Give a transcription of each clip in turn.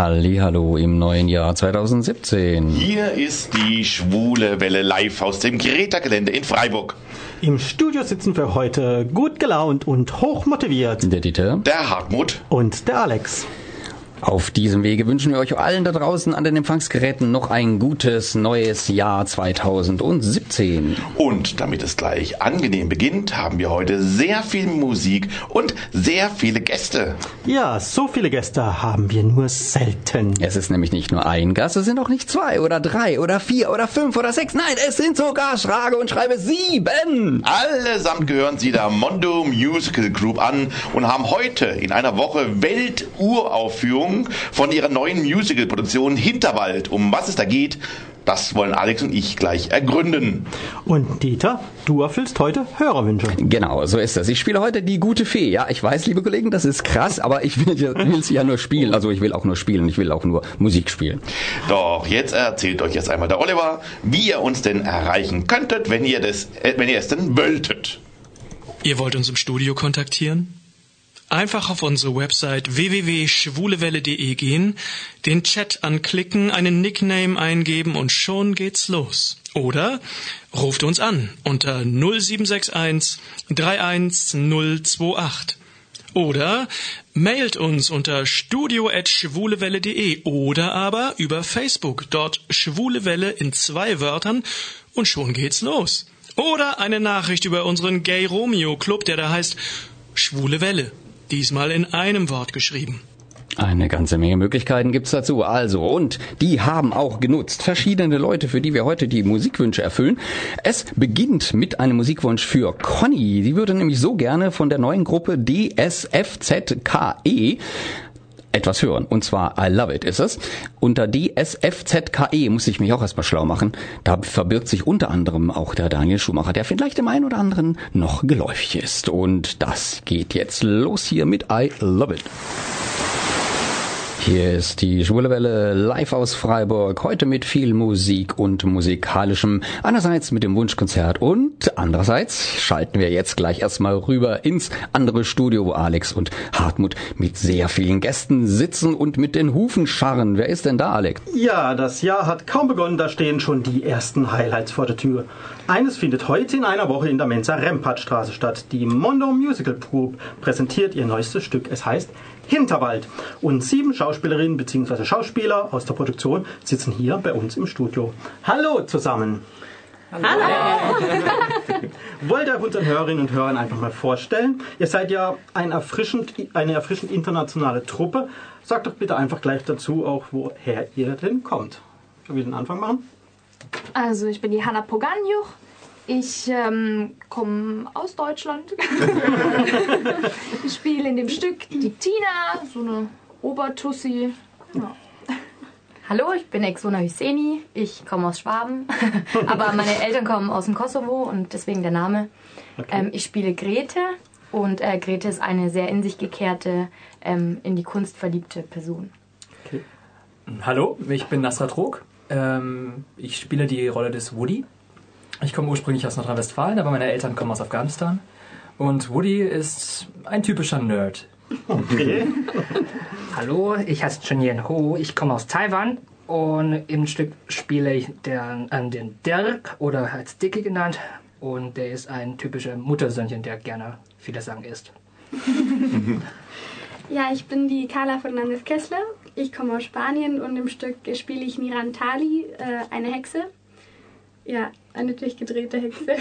Hallo im neuen Jahr 2017. Hier ist die Schwule Welle live aus dem Greta-Gelände in Freiburg. Im Studio sitzen für heute gut gelaunt und hochmotiviert Der Dieter. Der Hartmut. und der Alex. Auf diesem Wege wünschen wir euch allen da draußen an den Empfangsgeräten noch ein gutes neues Jahr 2017. Und damit es gleich angenehm beginnt, haben wir heute sehr viel Musik und sehr viele Gäste. Ja, so viele Gäste haben wir nur selten. Es ist nämlich nicht nur ein Gast, es sind auch nicht zwei oder drei oder vier oder fünf oder sechs. Nein, es sind sogar Schrage und Schreibe sieben. Allesamt gehören sie der Mondo Musical Group an und haben heute in einer Woche Welturaufführung von ihrer neuen Musical-Produktion Hinterwald. Um was es da geht, das wollen Alex und ich gleich ergründen. Und Dieter, du erfüllst heute Hörerwünsche. Genau, so ist das. Ich spiele heute die gute Fee. Ja, ich weiß, liebe Kollegen, das ist krass, aber ich will sie ja nur spielen. Also ich will auch nur spielen, ich will auch nur Musik spielen. Doch jetzt erzählt euch jetzt einmal der Oliver, wie ihr uns denn erreichen könntet, wenn ihr, das, äh, wenn ihr es denn wolltet. Ihr wollt uns im Studio kontaktieren? Einfach auf unsere Website www.schwulewelle.de gehen, den Chat anklicken, einen Nickname eingeben und schon geht's los. Oder ruft uns an unter 0761 31028. Oder mailt uns unter studio.schwulewelle.de oder aber über Facebook, dort Schwule Welle in zwei Wörtern und schon geht's los. Oder eine Nachricht über unseren Gay Romeo Club, der da heißt Schwule Welle. Diesmal in einem Wort geschrieben. Eine ganze Menge Möglichkeiten gibt's dazu. Also, und die haben auch genutzt. Verschiedene Leute, für die wir heute die Musikwünsche erfüllen. Es beginnt mit einem Musikwunsch für Conny. Sie würde nämlich so gerne von der neuen Gruppe DSFZKE etwas hören. Und zwar I Love It ist es. Unter DSFZKE E muss ich mich auch erstmal schlau machen. Da verbirgt sich unter anderem auch der Daniel Schumacher, der vielleicht dem einen oder anderen noch geläufig ist. Und das geht jetzt los hier mit I Love It. Hier ist die Schwule Welle live aus Freiburg, heute mit viel Musik und musikalischem. Einerseits mit dem Wunschkonzert und andererseits schalten wir jetzt gleich erstmal rüber ins andere Studio, wo Alex und Hartmut mit sehr vielen Gästen sitzen und mit den Hufen scharren. Wer ist denn da, Alex? Ja, das Jahr hat kaum begonnen, da stehen schon die ersten Highlights vor der Tür. Eines findet heute in einer Woche in der Mensa Rempartstraße statt. Die Mondo Musical Group präsentiert ihr neuestes Stück. Es heißt Hinterwald. Und sieben Schauspielerinnen bzw. Schauspieler aus der Produktion sitzen hier bei uns im Studio. Hallo zusammen. Wollt ihr euch unseren Hörerinnen und Hörern einfach mal vorstellen? Ihr seid ja ein erfrischend, eine erfrischend internationale Truppe. Sagt doch bitte einfach gleich dazu auch, woher ihr denn kommt. Sollen wir den Anfang machen? Also ich bin die Hanna Poganjuch. Ich ähm, komme aus Deutschland. ich spiele in dem Stück die Tina, so eine Obertussi. Ja. Hallo, ich bin Exona Hüseni. Ich komme aus Schwaben, aber meine Eltern kommen aus dem Kosovo und deswegen der Name. Ähm, ich spiele Grete und äh, Grete ist eine sehr in sich gekehrte, ähm, in die Kunst verliebte Person. Hallo, ich bin Nasrat Rog. Ähm, ich spiele die Rolle des Woody. Ich komme ursprünglich aus Nordrhein-Westfalen, aber meine Eltern kommen aus Afghanistan. Und Woody ist ein typischer Nerd. Okay. Hallo, ich heiße Chunyen Ho, ich komme aus Taiwan und im Stück spiele ich der, äh, den Dirk oder als Dicky genannt und der ist ein typischer Muttersöhnchen, der gerne viele Sachen isst. Ja, ich bin die Carla Fernandez Kessler. Ich komme aus Spanien und im Stück spiele ich Mirantali, äh, eine Hexe. Ja, eine durchgedrehte Hexe.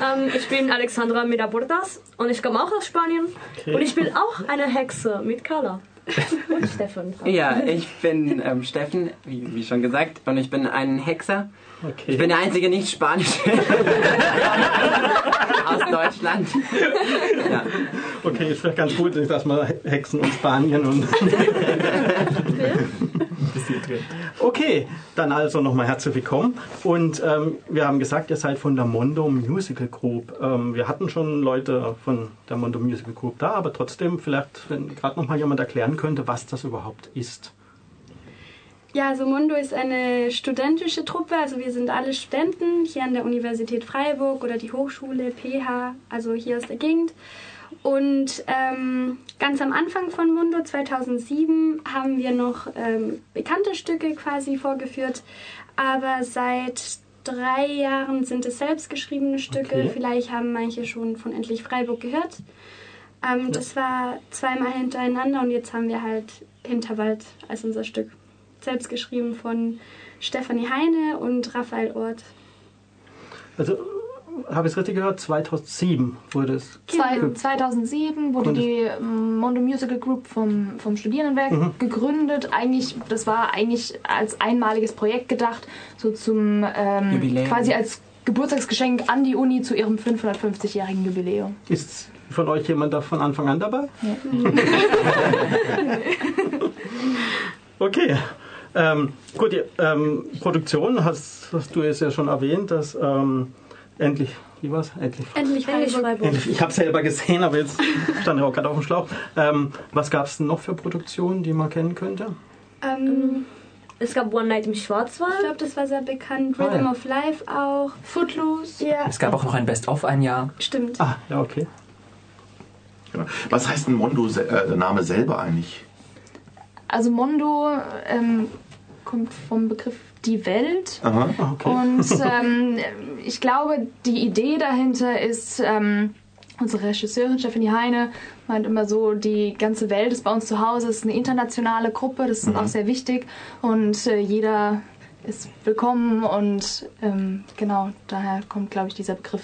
Ähm, ich bin Alexandra Medabordas und ich komme auch aus Spanien. Und ich spiele auch eine Hexe mit Carla. Und Stefan. Ja, ich bin ähm, Steffen, wie, wie schon gesagt, und ich bin ein Hexer. Okay. Ich bin der einzige Nicht-Spanische aus Deutschland. Ja. Okay, ist vielleicht ganz gut, dass man Hexen und Spanien und. Okay, dann also nochmal herzlich willkommen. Und ähm, wir haben gesagt, ihr seid von der Mondo Musical Group. Ähm, wir hatten schon Leute von der Mondo Musical Group da, aber trotzdem vielleicht, wenn gerade nochmal jemand erklären könnte, was das überhaupt ist. Ja, also Mundo ist eine studentische Truppe, also wir sind alle Studenten hier an der Universität Freiburg oder die Hochschule PH, also hier aus der Gegend. Und ähm, ganz am Anfang von Mundo 2007 haben wir noch ähm, bekannte Stücke quasi vorgeführt, aber seit drei Jahren sind es selbstgeschriebene Stücke. Okay. Vielleicht haben manche schon von Endlich Freiburg gehört. Ähm, das war zweimal hintereinander und jetzt haben wir halt Hinterwald als unser Stück. Selbst geschrieben von Stefanie Heine und Raphael Ort. Also, habe ich es richtig gehört? 2007 wurde es. Zwei, ge- 2007 wurde Gründet. die ähm, Mondo Musical Group vom, vom Studierendenwerk Mhm. gegründet. Eigentlich, das war eigentlich als einmaliges Projekt gedacht, so zum ähm, Jubiläum. quasi als Geburtstagsgeschenk an die Uni zu ihrem 550-jährigen Jubiläum. Ist von euch jemand da von Anfang an dabei? Okay. Ähm, gut, die ähm, Produktion hast, hast du jetzt ja schon erwähnt, dass ähm, endlich, wie war's? Endlich. Endlich Endlich Freiburg. Endlich ich habe selber gesehen, aber jetzt stand ich auch gerade auf dem Schlauch. Ähm, was gab es denn noch für Produktionen, die man kennen könnte? Ähm, Es gab One Night im ich Schwarzwald. glaube, das war sehr bekannt. Ah, Rhythm ja. of Life auch. Footloose. Ja, Es gab auch noch ein Best-of ein Jahr. stimmt. Ah, ja, okay. Genau. Was heißt denn Mondo, se- äh, der Name selber eigentlich? Also Mondo ähm, kommt vom Begriff die Welt. Aha. Ah, okay. Und ähm, ich glaube, die Idee dahinter ist, ähm, unsere Regisseurin Stephanie Heine meint immer so, die ganze Welt ist bei uns zu Hause, es ist eine internationale Gruppe, das ist auch sehr wichtig und äh, jeder ist willkommen und ähm, genau, daher kommt, glaube ich, dieser Begriff.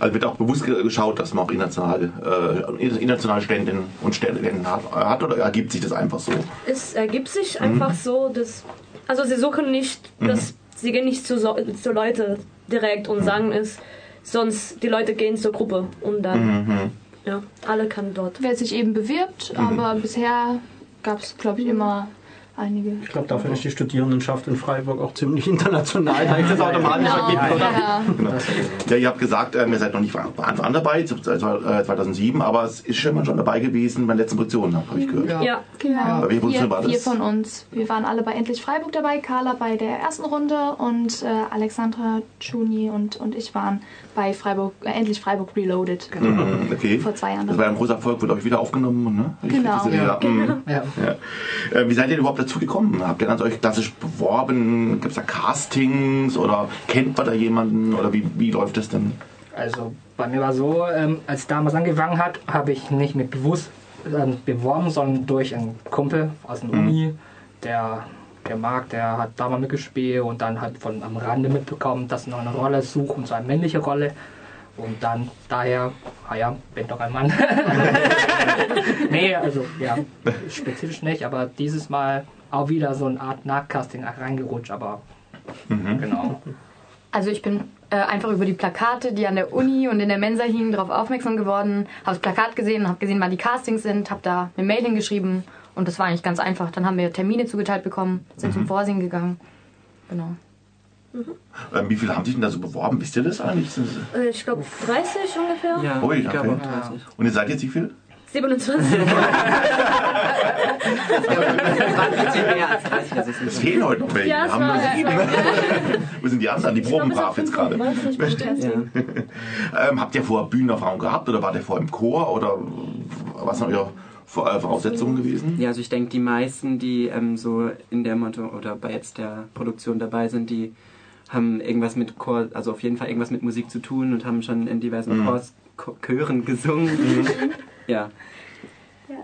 Also wird auch bewusst ge- geschaut, dass man auch international, äh, internationale Ständinnen und Stände hat, hat oder ergibt sich das einfach so? Es ergibt sich einfach so, dass. Also, sie suchen nicht, dass. Sie gehen nicht zu, so, zu Leute direkt und sagen es, sonst die Leute gehen zur Gruppe und dann. Ja, alle kann dort. Wer sich eben bewirbt, aber bisher gab es, glaube ich, immer einige. Ich glaube, dafür ist die Studierendenschaft in Freiburg auch ziemlich international, da ist das automatisch Genau, ergibt, oder? ja. Genau. Ja, ihr habt gesagt, ähm, ihr seid noch nicht von Anfang an dabei, seit äh, 2007, aber es ist schon mal schon dabei gewesen bei der letzten Produktion, habe ich gehört. Ja, Genau. Bei Vier, war das? vier von uns. Wir waren alle bei Endlich Freiburg dabei, Carla bei der ersten Runde und äh, Alexandra, Chuni und, und ich waren bei Freiburg, äh, Endlich Freiburg Reloaded. Mhm, okay. Vor zwei Jahren. Das war ja ein großer Erfolg, wurde euch wieder aufgenommen, ne? Ich Genau. gesehen, ja. mhm. Ja. Ja. Äh, wie seid ihr denn überhaupt dazu gekommen? Habt ihr ganz euch klassisch beworben? Gibt es da Castings oder kennt man da jemanden oder wie, wie läuft das denn? Also bei mir war so, ähm, als damals angefangen hat, habe ich nicht mit bewusst ähm, beworben, sondern durch einen Kumpel aus der Uni, der mag, der hat damals mitgespielt und dann hat von am Rande mitbekommen, dass noch eine Rolle sucht und so eine männliche Rolle. Und dann daher, ah ja, bin doch ein Mann. nee, also ja, spezifisch nicht, aber dieses Mal auch wieder so eine Art Nachcasting reingerutscht, aber genau. Also ich bin äh, einfach über die Plakate, die an der Uni und in der Mensa hingen, darauf aufmerksam geworden, habe das Plakat gesehen, habe gesehen, wann die Castings sind, habe da eine Mail hingeschrieben und das war eigentlich ganz einfach. Dann haben wir Termine zugeteilt bekommen, sind zum Vorsingen gegangen. Genau. Ähm, wie viele haben sich denn da so beworben? Wisst ihr das eigentlich? Äh, ich glaube 30 ungefähr. Ja, Ui, ich glaube okay. auch 30. Und ihr seid jetzt wie viel? 27. Es waren ein bisschen mehr als 30. Es Es ist fehlen heute noch welche. Ja, haben war-. Wo sind die anderen? Die proben brav jetzt gerade. 25 bestimmt. ja. Ähm, habt ihr vorher Bühnenerfahrung gehabt oder wart ihr vorher im Chor oder was sind eure Vor- Voraussetzungen gewesen? Ja, also ich denke, die meisten, die ähm, so in der Motto oder bei jetzt der Produktion dabei sind, die haben irgendwas mit Chor, also auf jeden Fall irgendwas mit Musik zu tun und haben schon in diversen Mhm. Chors, Cho- Chören gesungen. ja.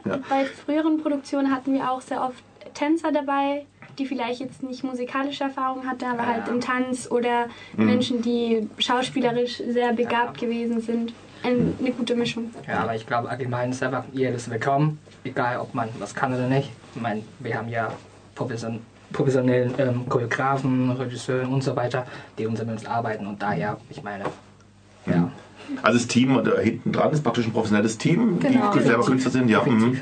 Ja. Bei früheren Produktionen hatten wir auch sehr oft Tänzer dabei, die vielleicht jetzt nicht musikalische Erfahrung hatten, aber halt im Tanz oder Menschen, die schauspielerisch sehr begabt gewesen sind. Ein, eine gute Mischung. Ja, aber ich glaube allgemein ist einfach jedes willkommen, egal ob man was kann oder nicht. Ich meine, wir haben ja profession professionellen ähm, Choreografen, Regisseuren und so weiter, die unter uns arbeiten und daher, ich meine, ja. Also das Team da hinten dran ist praktisch ein professionelles Team, Genau. die, die selber Künstler sind. Ja, mhm.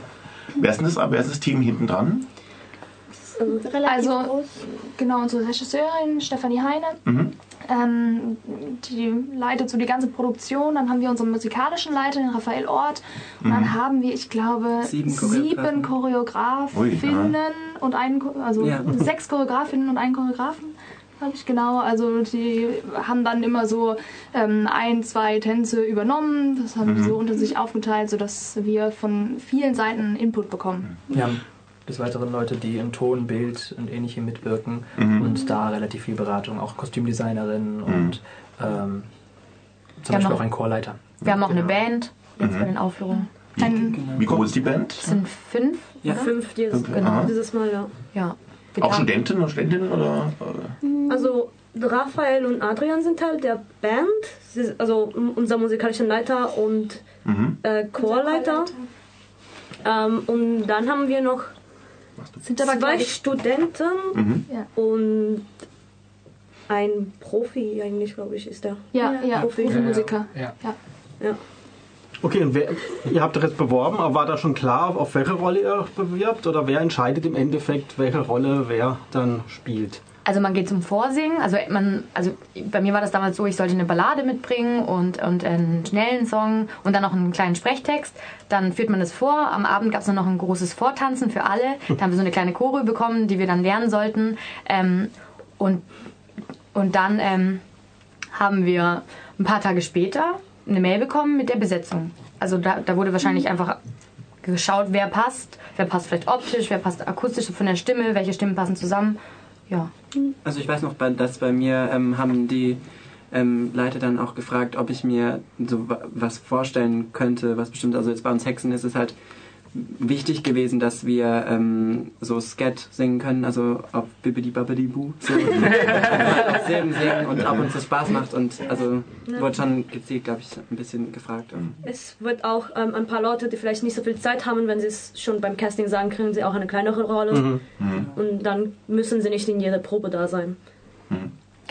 Wer ist denn das, wer ist das Team hinten dran? Relativ Also, groß. genau, unsere Regisseurin Stefanie Heine, Mhm. ähm, die leitet so die ganze Produktion. Dann haben wir unseren musikalischen Leiter, den Raphael Ort. Und dann haben wir, ich glaube, Sieben sieben. Choreografinnen und einen, also Ja. sechs Choreografinnen und einen Choreografen glaube ich, genau. Also die haben dann immer so ähm, ein, zwei Tänze übernommen. Das haben die so unter sich aufgeteilt, sodass wir von vielen Seiten Input bekommen. Haben des Weiteren Leute, die im Ton, Bild und ähnlichem mitwirken Mhm. und da relativ viel Beratung, auch Kostümdesignerinnen und ähm, zum Beispiel noch- auch ein Chorleiter. Wir haben auch eine Band jetzt Mhm. bei den Aufführungen. Wie groß ist die Band? Es sind fünf. Ja, oder? fünf dieses, Fünf, aha. dieses Mal, ja. Ja. Auch Studentinnen und Studentinnen oder? Also Raphael und Adrian sind Teil der Band, also unser musikalischer Leiter und Mhm. äh, Chorleiter. Ähm, und dann haben wir noch Sind aber zwei. Studenten Mhm. Ja. und ein Profi eigentlich, glaube ich, ist der. Ja, ja, Profi. Profimusiker. Ja. Ja. Okay, und wer, ihr habt doch jetzt beworben, aber war da schon klar, auf welche Rolle ihr euch bewirbt? Oder wer entscheidet im Endeffekt, welche Rolle wer dann spielt? Also man geht zum Vorsingen. Also man, also bei mir war das damals so, ich sollte eine Ballade mitbringen und, und einen schnellen Song und dann noch einen kleinen Sprechtext. Dann führt man das vor. Am Abend gab es dann noch ein großes Vortanzen für alle. Da haben wir so eine kleine Choreo bekommen, die wir dann lernen sollten. Ähm, und, und dann ähm, haben wir ein paar Tage später eine Mail bekommen mit der Besetzung. Also da, da wurde wahrscheinlich einfach geschaut, wer passt. Wer passt vielleicht optisch, wer passt akustisch von der Stimme, welche Stimmen passen zusammen. Ja. Also ich weiß noch, dass bei mir ähm, haben die ähm, Leiter dann auch gefragt, ob ich mir so wa- was vorstellen könnte, was bestimmt, also jetzt bei uns Hexen ist es halt wichtig gewesen, dass wir ähm, so Scat singen können, also auf Bibbidi Babbidi Boo, so auf Silben singen und ob uns das Spaß macht und also wurde schon gezielt, glaube ich, ein bisschen gefragt. Es wird auch ähm, ein paar Leute, die vielleicht nicht so viel Zeit haben, wenn sie es schon beim Casting sagen, kriegen sie auch eine kleinere Rolle. Mhm. Und dann müssen sie nicht in jeder Probe da sein.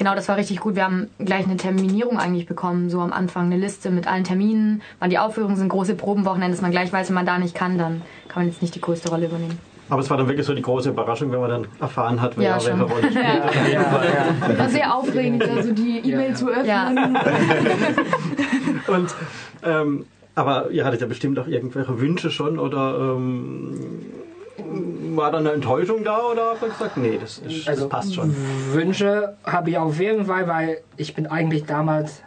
Genau, das war richtig gut. Wir haben gleich eine Terminierung eigentlich bekommen, so am Anfang eine Liste mit allen Terminen, wann die Aufführungen sind, große Probenwochenende, dass man gleich weiß, wenn man da nicht kann, dann kann man jetzt nicht die größte Rolle übernehmen. Aber es war dann wirklich so die große Überraschung, wenn man dann erfahren hat, wer Ja, welche. Rolle spielt. War sehr aufregend, also die E-Mail zu öffnen. Ja. Und, ähm, aber ihr hattet ja bestimmt auch irgendwelche Wünsche schon oder ähm, war da eine Enttäuschung da oder habt ihr gesagt, nee, das, ist, das passt schon. Wünsche habe ich auf jeden Fall, weil ich bin eigentlich damals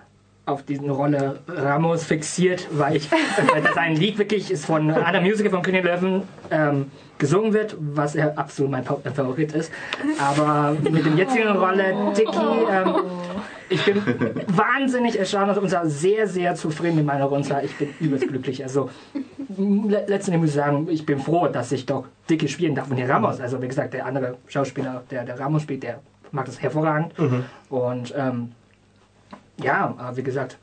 auf diese Rolle Ramos fixiert, weil ich weil das ein Lied wirklich ist von einer Musical von König Löwen ähm, gesungen wird, was ja absolut mein Fa- Favorit ist. Aber mit dem jetzigen Rolle Dicky, ähm, ich bin wahnsinnig erstaunt und zwar sehr, sehr zufrieden mit meiner Rolle. Ich bin übelst glücklich. Also le- letztendlich muss ich sagen, ich bin froh, dass ich doch Dicky spielen darf und der Ramos. Also wie gesagt, der andere Schauspieler, der der Ramos spielt, der macht das hervorragend. Und ähm, ja, aber wie gesagt,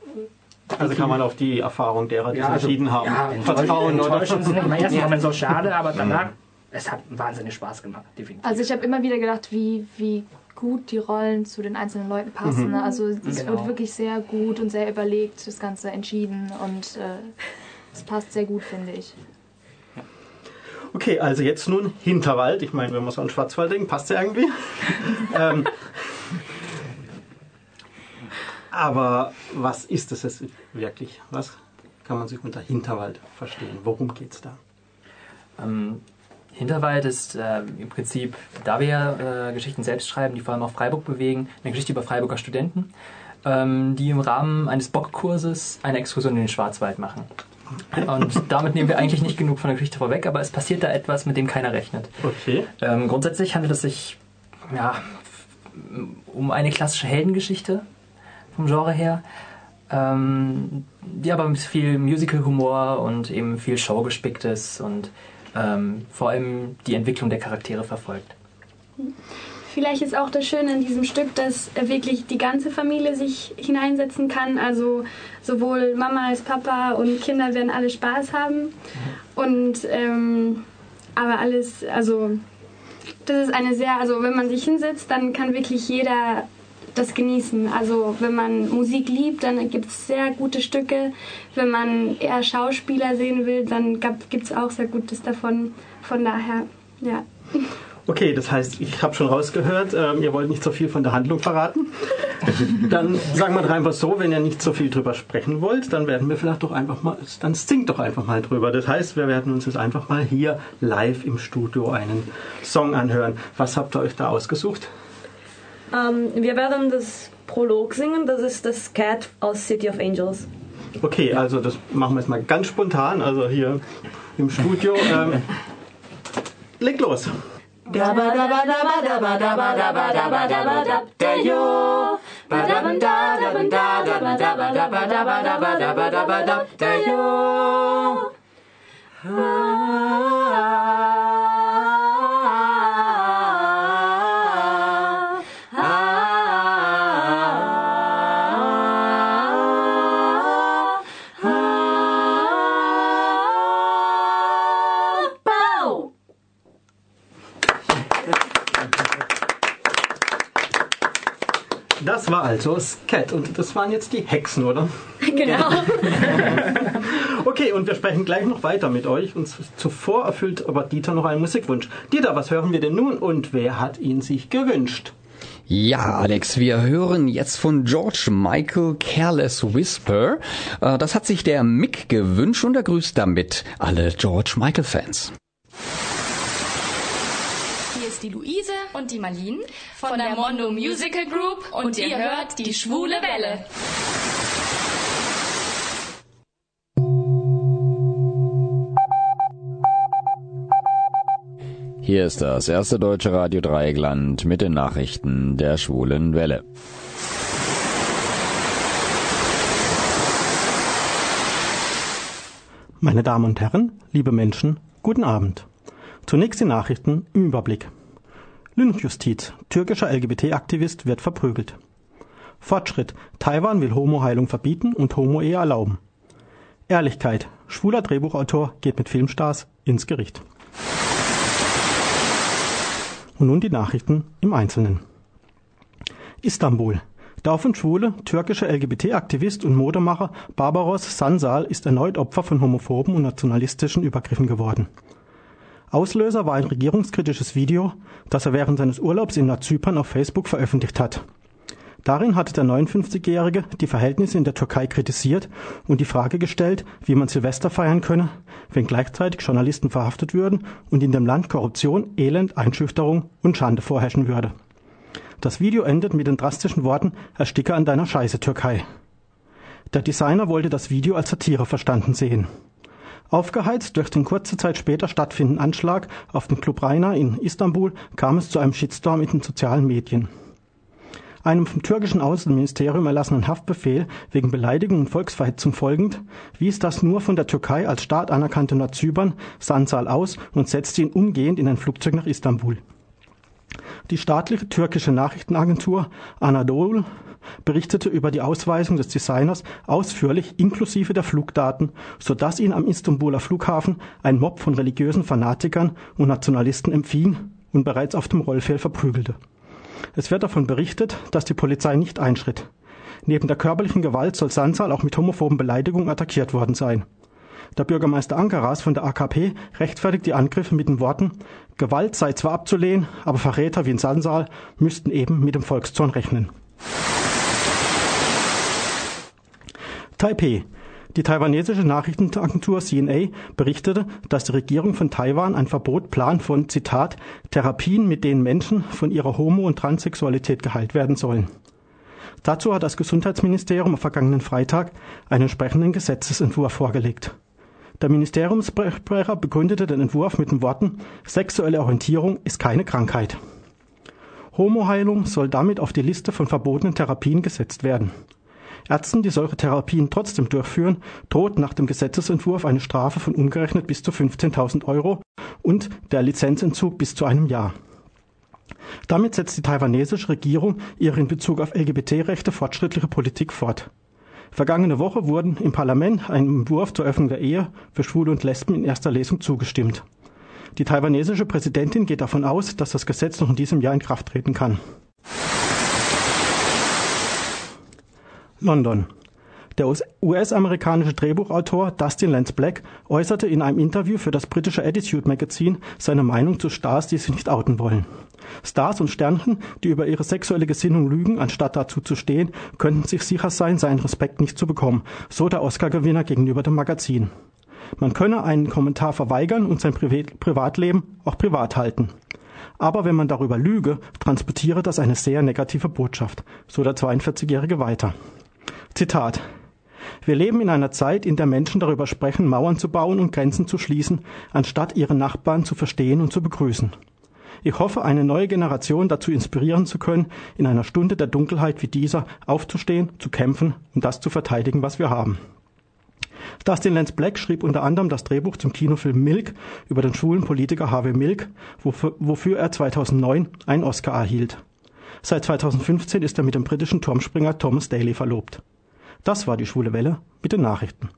Also kann man auf die Erfahrung derer, die ja, sich also, entschieden haben, ja, vertrauen, enttäuschend sind im ersten Moment so schade, aber danach, es hat wahnsinnig Spaß gemacht, definitiv. Also ich habe immer wieder gedacht, wie, wie gut die Rollen zu den einzelnen Leuten passen. Mhm. ne? Also es Genau. wird wirklich sehr gut und sehr überlegt, das Ganze entschieden und äh, es passt sehr gut, finde ich. Okay, also jetzt nun Hinterwald. Ich meine, wenn man so an Schwarzwald denkt, passt ja irgendwie. ähm, aber was ist das jetzt wirklich? Was kann man sich unter Hinterwald verstehen? Worum geht's da? Ähm, Hinterwald ist äh, im Prinzip, da wir ja, äh, Geschichten selbst schreiben, die vor allem auch Freiburg bewegen, eine Geschichte über Freiburger Studenten, ähm, die im Rahmen eines Bockkurses eine Exkursion in den Schwarzwald machen. Und damit nehmen wir eigentlich nicht genug von der Geschichte vorweg, aber es passiert da etwas, mit dem keiner rechnet. Okay. Ähm, grundsätzlich handelt es sich ja, um eine klassische Heldengeschichte vom Genre her, ähm, die aber mit viel Musical-Humor und eben viel Show gespickt ist und ähm, vor allem die Entwicklung der Charaktere verfolgt. Vielleicht ist auch das Schöne an diesem Stück, dass wirklich die ganze Familie sich hineinsetzen kann. Also sowohl Mama als Papa und Kinder werden alle Spaß haben. Und ähm, aber alles, also das ist eine sehr, also wenn man sich hinsetzt, dann kann wirklich jeder das genießen. Also wenn man Musik liebt, dann gibt es sehr gute Stücke. Wenn man eher Schauspieler sehen will, dann gibt es auch sehr Gutes davon. Von daher, ja. Okay, das heißt, ich habe schon rausgehört, ähm, ihr wollt nicht so viel von der Handlung verraten. Dann sagen wir doch einfach so, wenn ihr nicht so viel drüber sprechen wollt, dann werden wir vielleicht doch einfach mal, dann singt doch einfach mal drüber. Das heißt, wir werden uns jetzt einfach mal hier live im Studio einen Song anhören. Was habt ihr euch da ausgesucht? Ähm, wir werden das Prolog singen, das ist das Cat aus City of Angels. Okay, also das machen wir jetzt mal ganz spontan, also hier im Studio. Ähm, leg los. War also Scat und das waren jetzt die Hexen, oder? Genau. Okay, und wir sprechen gleich noch weiter mit euch. Und zuvor erfüllt aber Dieter noch einen Musikwunsch. Dieter, was hören wir denn nun und wer hat ihn sich gewünscht? Ja, Alex, wir hören jetzt von George Michael Careless Whisper. Äh, Das hat sich der Mick gewünscht und er grüßt damit alle George Michael Fans. Hier ist die Luise und die Marlene von der Mondo Musical Group und ihr hört die schwule Welle. Hier ist das erste deutsche Radio Dreieckland mit den Nachrichten der schwulen Welle. Meine Damen und Herren, liebe Menschen, guten Abend. Zunächst die Nachrichten im Überblick. Lynchjustiz. Türkischer LGBT-Aktivist wird verprügelt. Fortschritt. Taiwan will Homoheilung verbieten und Homo-Ehe erlauben. Ehrlichkeit. Schwuler Drehbuchautor geht mit Filmstars ins Gericht. Und nun die Nachrichten im Einzelnen. Istanbul. Der offen schwule türkische LGBT-Aktivist und Modemacher Barbaros Sansal ist erneut Opfer von homophoben und nationalistischen Übergriffen geworden. Auslöser war ein regierungskritisches Video, das er während seines Urlaubs in Nordzypern auf Facebook veröffentlicht hat. Darin hatte der 59-Jährige die Verhältnisse in der Türkei kritisiert und die Frage gestellt, wie man Silvester feiern könne, wenn gleichzeitig Journalisten verhaftet würden und in dem Land Korruption, Elend, Einschüchterung und Schande vorherrschen würde. Das Video endet mit den drastischen Worten Ersticke an deiner Scheiße, Türkei. Der Designer wollte das Video als Satire verstanden sehen. Aufgeheizt durch den kurze Zeit später stattfindenden Anschlag auf den Club Reina in Istanbul kam es zu einem Shitstorm in den sozialen Medien. Einem vom türkischen Außenministerium erlassenen Haftbefehl wegen Beleidigung und Volksverhetzung folgend wies das nur von der Türkei als Staat anerkannte Nordzypern Sansal aus und setzte ihn umgehend in ein Flugzeug nach Istanbul. Die staatliche türkische Nachrichtenagentur Anadolu berichtete über die Ausweisung des Designers ausführlich inklusive der Flugdaten, sodass ihn am Istanbuler Flughafen ein Mob von religiösen Fanatikern und Nationalisten empfing und bereits auf dem Rollfeld verprügelte. Es wird davon berichtet, dass die Polizei nicht einschritt. Neben der körperlichen Gewalt soll Sansal auch mit homophoben Beleidigungen attackiert worden sein. Der Bürgermeister Ankaras von der AKP rechtfertigt die Angriffe mit den Worten Gewalt sei zwar abzulehnen, aber Verräter wie in Sansal müssten eben mit dem Volkszorn rechnen. Taipei. Die taiwanesische Nachrichtenagentur CNA berichtete, dass die Regierung von Taiwan ein Verbot plant von, Zitat, Therapien, mit denen Menschen von ihrer Homo- und Transsexualität geheilt werden sollen. Dazu hat das Gesundheitsministerium am vergangenen Freitag einen entsprechenden Gesetzesentwurf vorgelegt. Der Ministeriumssprecher begründete den Entwurf mit den Worten Sexuelle Orientierung ist keine Krankheit. Homoheilung soll damit auf die Liste von verbotenen Therapien gesetzt werden. Ärzten, die solche Therapien trotzdem durchführen, droht nach dem Gesetzesentwurf eine Strafe von umgerechnet bis zu 15.000 Euro und der Lizenzentzug bis zu einem Jahr. Damit setzt die taiwanesische Regierung ihre in Bezug auf LGBT-Rechte fortschrittliche Politik fort. Vergangene Woche wurden im Parlament einem Entwurf zur Öffnung der Ehe für Schwule und Lesben in erster Lesung zugestimmt. Die taiwanesische Präsidentin geht davon aus, dass das Gesetz noch in diesem Jahr in Kraft treten kann. London. Der US-amerikanische Drehbuchautor Dustin Lance Black äußerte in einem Interview für das britische Attitude Magazine seine Meinung zu Stars, die sich nicht outen wollen. Stars und Sternchen, die über ihre sexuelle Gesinnung lügen, anstatt dazu zu stehen, könnten sich sicher sein, seinen Respekt nicht zu bekommen, so der Oscar-Gewinner gegenüber dem Magazin. Man könne einen Kommentar verweigern und sein Privatleben auch privat halten. Aber wenn man darüber lüge, transportiere das eine sehr negative Botschaft, so der 42-Jährige weiter. Zitat. Wir leben in einer Zeit, in der Menschen darüber sprechen, Mauern zu bauen und Grenzen zu schließen, anstatt ihre Nachbarn zu verstehen und zu begrüßen. Ich hoffe, eine neue Generation dazu inspirieren zu können, in einer Stunde der Dunkelheit wie dieser aufzustehen, zu kämpfen und das zu verteidigen, was wir haben. Dustin Lance Black schrieb unter anderem das Drehbuch zum Kinofilm Milk über den schwulen Politiker Harvey Milk, wofür, wofür er 2009 einen Oscar erhielt. Seit 2015 ist er mit dem britischen Turmspringer Thomas Daly verlobt. Das war die Schwule Welle mit den Nachrichten.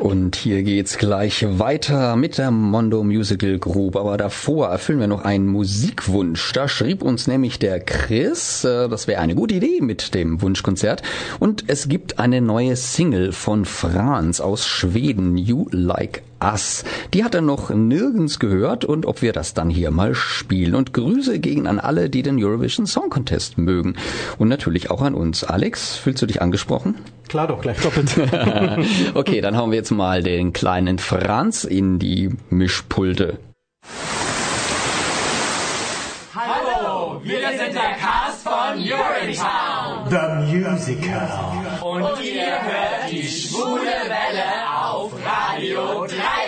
Und hier geht's gleich weiter mit der Mondo Musical Group. Aber davor erfüllen wir noch einen Musikwunsch. Da schrieb uns nämlich der Chris, äh, das wäre eine gute Idee mit dem Wunschkonzert. Und es gibt eine neue Single von Franz aus Schweden, You Like Us. Die hat er noch nirgends gehört und ob wir das dann hier mal spielen. Und Grüße gegen an alle, die den Eurovision Song Contest mögen. Und natürlich auch an uns. Alex, fühlst du dich angesprochen? Klar doch, gleich doppelt. okay, dann hauen wir jetzt mal den kleinen Franz in die Mischpulte. Hallo, wir sind der Cast von Urinetown. The Musical. Und ihr hört die schwule Welle auf Radio Dreieckland.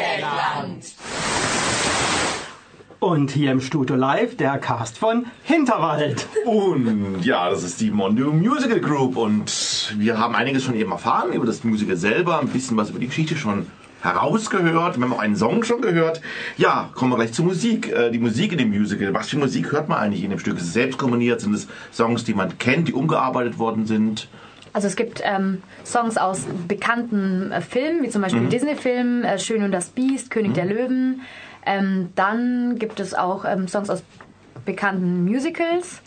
Und hier im Studio Live der Cast von Hinterwald. Und ja, das ist die Mondo Musical Group und wir haben einiges schon eben erfahren über das Musical selber, ein bisschen was über die Geschichte schon herausgehört. Wir haben auch einen Song schon gehört. Ja, kommen wir gleich zur Musik. Äh, die Musik in dem Musical. Was für Musik hört man eigentlich in dem Stück? Ist es selbst komponiert? Sind es Songs, die man kennt, die umgearbeitet worden sind? Also es gibt ähm, Songs aus bekannten äh, Filmen, wie zum Beispiel Mhm. Disney-Film äh, Schön und das Biest, König der Löwen. Ähm, dann gibt es auch ähm, Songs aus bekannten Musicals.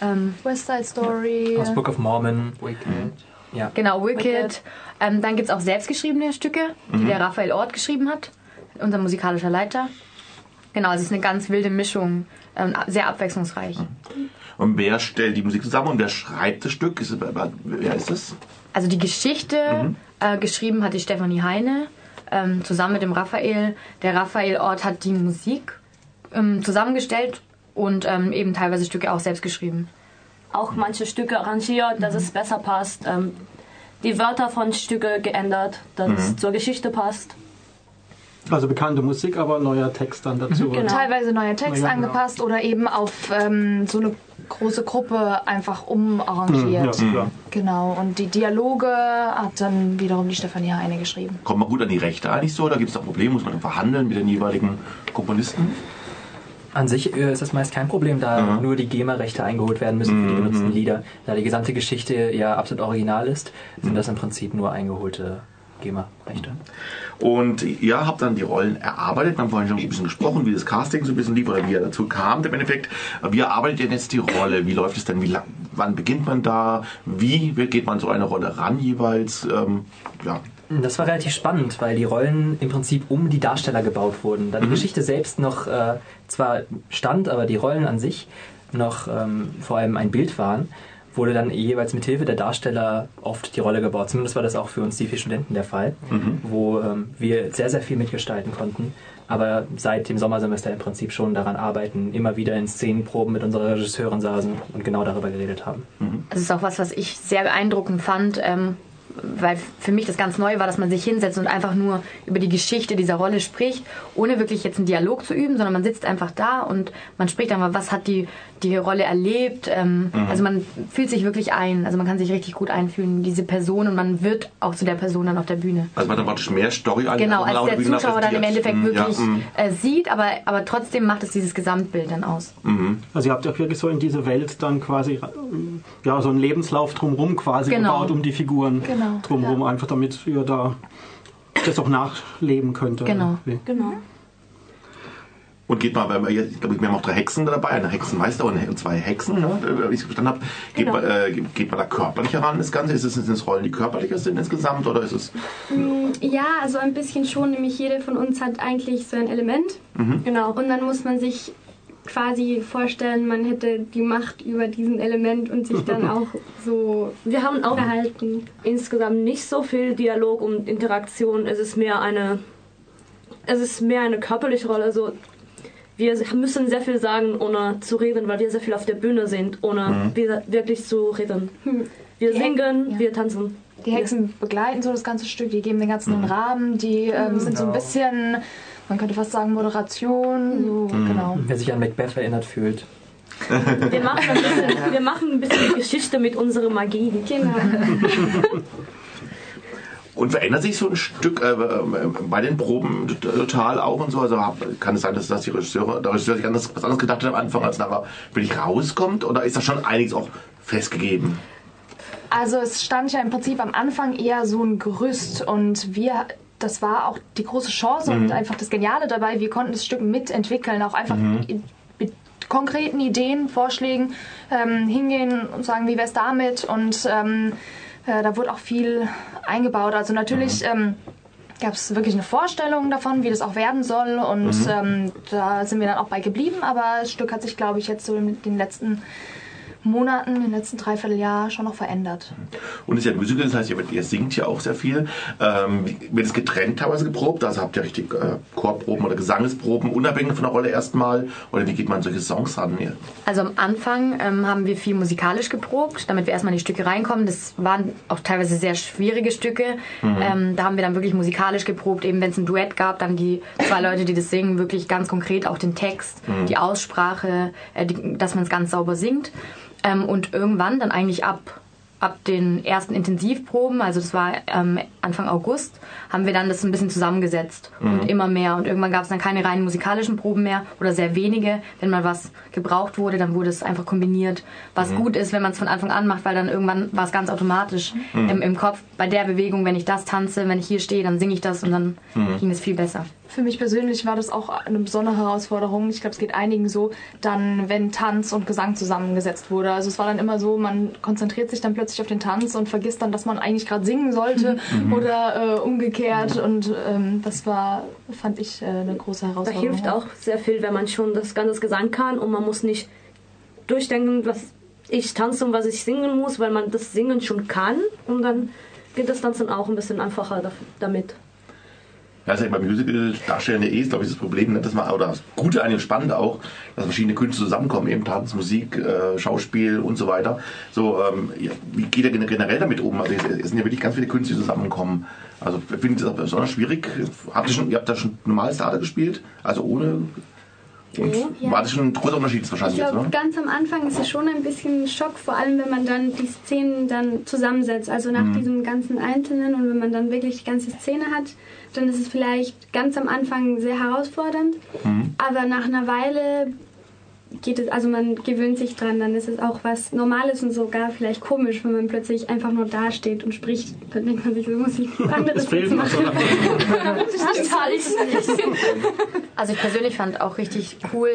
Ähm, West Side Story. Aus Book of Mormon. Wicked. Ja. Genau, Wicked. Wicked. Ähm, dann gibt es auch selbstgeschriebene Stücke, die Mhm. der Raphael Ort geschrieben hat, unser musikalischer Leiter. Genau, es ist eine ganz wilde Mischung, ähm, sehr abwechslungsreich. Und wer stellt die Musik zusammen und wer schreibt das Stück? Ist wer ist es? Also die Geschichte Mhm. äh, geschrieben hat die Stefanie Heine ähm, zusammen mit dem Raphael. Der Raphael Ort hat die Musik ähm, zusammengestellt und ähm, eben teilweise Stücke auch selbst geschrieben. Auch manche Stücke arrangiert, dass es besser passt. Ähm, die Wörter von Stücke geändert, dass es Mhm. zur Geschichte passt. Also bekannte Musik, aber neuer Text dann dazu. Teilweise neuer Text Ja, genau. angepasst oder eben auf ähm, so eine große Gruppe einfach umarrangiert. Mhm, ja. Genau, und die Dialoge hat dann wiederum die Stefanie Heine geschrieben. Kommt man gut an die Rechte eigentlich so? Da gibt es da Probleme? Muss man dann verhandeln mit den jeweiligen Komponisten? An sich äh, ist das meist kein Problem, da nur die GEMA-Rechte eingeholt werden müssen für die benutzten Lieder. Da die gesamte Geschichte ja absolut original ist, sind das im Prinzip nur eingeholte GEMA-Rechte. Und ihr habt dann die Rollen erarbeitet. Wir haben vorhin schon ein bisschen gesprochen, wie das Casting so ein bisschen lief oder wie er dazu kam im Endeffekt. Wie erarbeitet ihr denn jetzt die Rolle? Wie läuft es denn? Wie lang, wann beginnt man da? Wie geht man so eine Rolle ran jeweils? Ähm, ja. Das war relativ spannend, weil die Rollen im Prinzip um die Darsteller gebaut wurden. Da die Mhm. Geschichte selbst noch äh, zwar stand, aber die Rollen an sich noch ähm, vor allem ein Bild waren, wurde dann jeweils mit Hilfe der Darsteller oft die Rolle gebaut. Zumindest war das auch für uns die vier Studenten der Fall, Mhm. wo ähm, wir sehr, sehr viel mitgestalten konnten. Aber seit dem Sommersemester im Prinzip schon daran arbeiten, immer wieder in Szenenproben mit unserer Regisseurin saßen und genau darüber geredet haben. Das ist auch was, was ich sehr beeindruckend fand, ähm, weil für mich das ganz neu war, dass man sich hinsetzt und einfach nur über die Geschichte dieser Rolle spricht, ohne wirklich jetzt einen Dialog zu üben, sondern man sitzt einfach da und man spricht einfach, was hat die, die Rolle erlebt. Ähm, Mhm. Also man fühlt sich wirklich ein, also man kann sich richtig gut einfühlen in diese Person und man wird auch zu der Person dann auf der Bühne. Also man hat praktisch mehr Story als Genau, als der Bühne Zuschauer dann im. Endeffekt Mhm, ja, wirklich mhm. äh, sieht, aber, aber trotzdem macht es dieses Gesamtbild dann aus. Mhm. Also ihr habt ja wirklich so in diese Welt dann quasi ja so einen Lebenslauf drumherum quasi Genau. gebaut um die Figuren Genau, drumherum einfach damit ihr da das auch nachleben könnt. Genau. irgendwie. Genau. Und geht mal, weil wir, jetzt- ich glaube, wir haben auch drei Hexen dabei, eine Hexenmeister und zwei Hexen, ne, wie ich es verstanden habe. Geht, Genau. man, äh, geht man da körperlicher ran, das Ganze? Ist es, sind es Rollen, die körperlicher sind insgesamt oder ist es... Mm, Ja, also ein bisschen schon, nämlich jede von uns hat eigentlich so ein Element. Mhm. Genau. Und dann muss man sich quasi vorstellen, man hätte die Macht über diesen Element und sich dann auch so Wir haben auch verhalten. insgesamt nicht so viel Dialog und Interaktion. Es ist mehr eine es ist mehr eine körperliche Rolle. Also wir müssen sehr viel sagen, ohne zu reden, weil wir sehr viel auf der Bühne sind, ohne Mhm. wir- wirklich zu reden. Wir Die singen, wir tanzen. Die Hexen begleiten so das ganze Stück, die geben den ganzen Mhm. einen Rahmen, die ähm, sind so ein Genau. bisschen, man könnte fast sagen, Moderation. So, Mhm. genau. Wer sich an Macbeth erinnert fühlt. Wir machen ein bisschen, wir machen ein bisschen Geschichte mit unserer Magie. Genau. Und verändert sich so ein Stück äh, äh, bei den Proben total auch und so? Also hab- kann es sein, dass, dass die Regisseure, der Regisseur sich anders, was anderes gedacht hat am Anfang, als nachher wirklich rauskommt? Oder ist da schon einiges auch festgegeben? Also es stand ja im Prinzip am Anfang eher so ein Gerüst und wir, das war auch die große Chance und Mhm. einfach das Geniale dabei, wir konnten das Stück mitentwickeln, auch einfach Mhm. mit konkreten Ideen, Vorschlägen ähm, hingehen und sagen, wie wäre es damit und ähm, äh, da wurde auch viel eingebaut. Also natürlich ähm, gab es wirklich eine Vorstellung davon, wie das auch werden soll und Mhm. ähm, da sind wir dann auch bei geblieben, aber das Stück hat sich, glaube ich, jetzt so in den letzten Monaten, in den letzten Dreivierteljahr schon noch verändert. Und es ist ja ein Musical, das heißt, ihr, ihr singt ja auch sehr viel. Ähm, wird es getrennt teilweise geprobt? Also habt ihr richtig äh, Chorproben oder Gesangesproben, unabhängig von der Rolle erstmal? Oder wie geht man an solche Songs ran? Ja. Also am Anfang ähm, haben wir viel musikalisch geprobt, damit wir erstmal in die Stücke reinkommen. Das waren auch teilweise sehr schwierige Stücke. Mhm. Ähm, da haben wir dann wirklich musikalisch geprobt. Eben wenn es ein Duett gab, dann die zwei Leute, die das singen, wirklich ganz konkret auch den Text, Mhm. die Aussprache, äh, die, dass man es ganz sauber singt. Ähm, und irgendwann dann eigentlich ab ab den ersten Intensivproben, also das war ähm, Anfang August, haben wir dann das ein bisschen zusammengesetzt Mhm. und immer mehr. Und irgendwann gab es dann keine reinen musikalischen Proben mehr oder sehr wenige. Wenn mal was gebraucht wurde, dann wurde es einfach kombiniert. Was Mhm. gut ist, wenn man es von Anfang an macht, weil dann irgendwann war es ganz automatisch Mhm. im, im Kopf. Bei der Bewegung, wenn ich das tanze, wenn ich hier stehe, dann singe ich das und dann Mhm. ging es viel besser. Für mich persönlich war das auch eine besondere Herausforderung. Ich glaube, es geht einigen so, dann, wenn Tanz und Gesang zusammengesetzt wurde. Also es war dann immer so, man konzentriert sich dann plötzlich auf den Tanz und vergisst dann, dass man eigentlich gerade singen sollte Mhm. oder äh, umgekehrt. Und ähm, das war, fand ich, äh, eine große Da Herausforderung. hilft auch sehr viel, wenn man schon das ganze Gesang kann und man muss nicht durchdenken, was ich tanze und was ich singen muss, weil man das Singen schon kann und dann geht das Tanzen auch ein bisschen einfacher damit. Ja, das ist ja beim Musical darstellen ja eh, ist, glaube ich, das Problem, ne, dass man, oder das Gute an dem Spannende auch, dass verschiedene Künste zusammenkommen, eben Tanz, Musik, äh, Schauspiel und so weiter. So, ähm, ja, wie geht gen- generell damit um? Also es, es sind ja wirklich ganz viele Künste, die zusammenkommen. Also finde ich das besonders schwierig. Habt ihr, schon, ihr habt da schon normales Theater gespielt? Also ohne. Und Ja. war das schon ein großer Unterschied Ich wahrscheinlich jetzt, glaube, ganz am Anfang ist es schon ein bisschen Schock, vor allem wenn man dann die Szenen dann zusammensetzt. Also nach Mhm. diesem ganzen Einzelnen und wenn man dann wirklich die ganze Szene hat, dann ist es vielleicht ganz am Anfang sehr herausfordernd. Mhm. Aber nach einer Weile geht es, also man gewöhnt sich dran, dann ist es auch was Normales und sogar vielleicht komisch, wenn man plötzlich einfach nur dasteht und spricht. Dann denkt man sich, so muss ich anderes Es fehlt machen. Das Also ich persönlich fand auch richtig cool,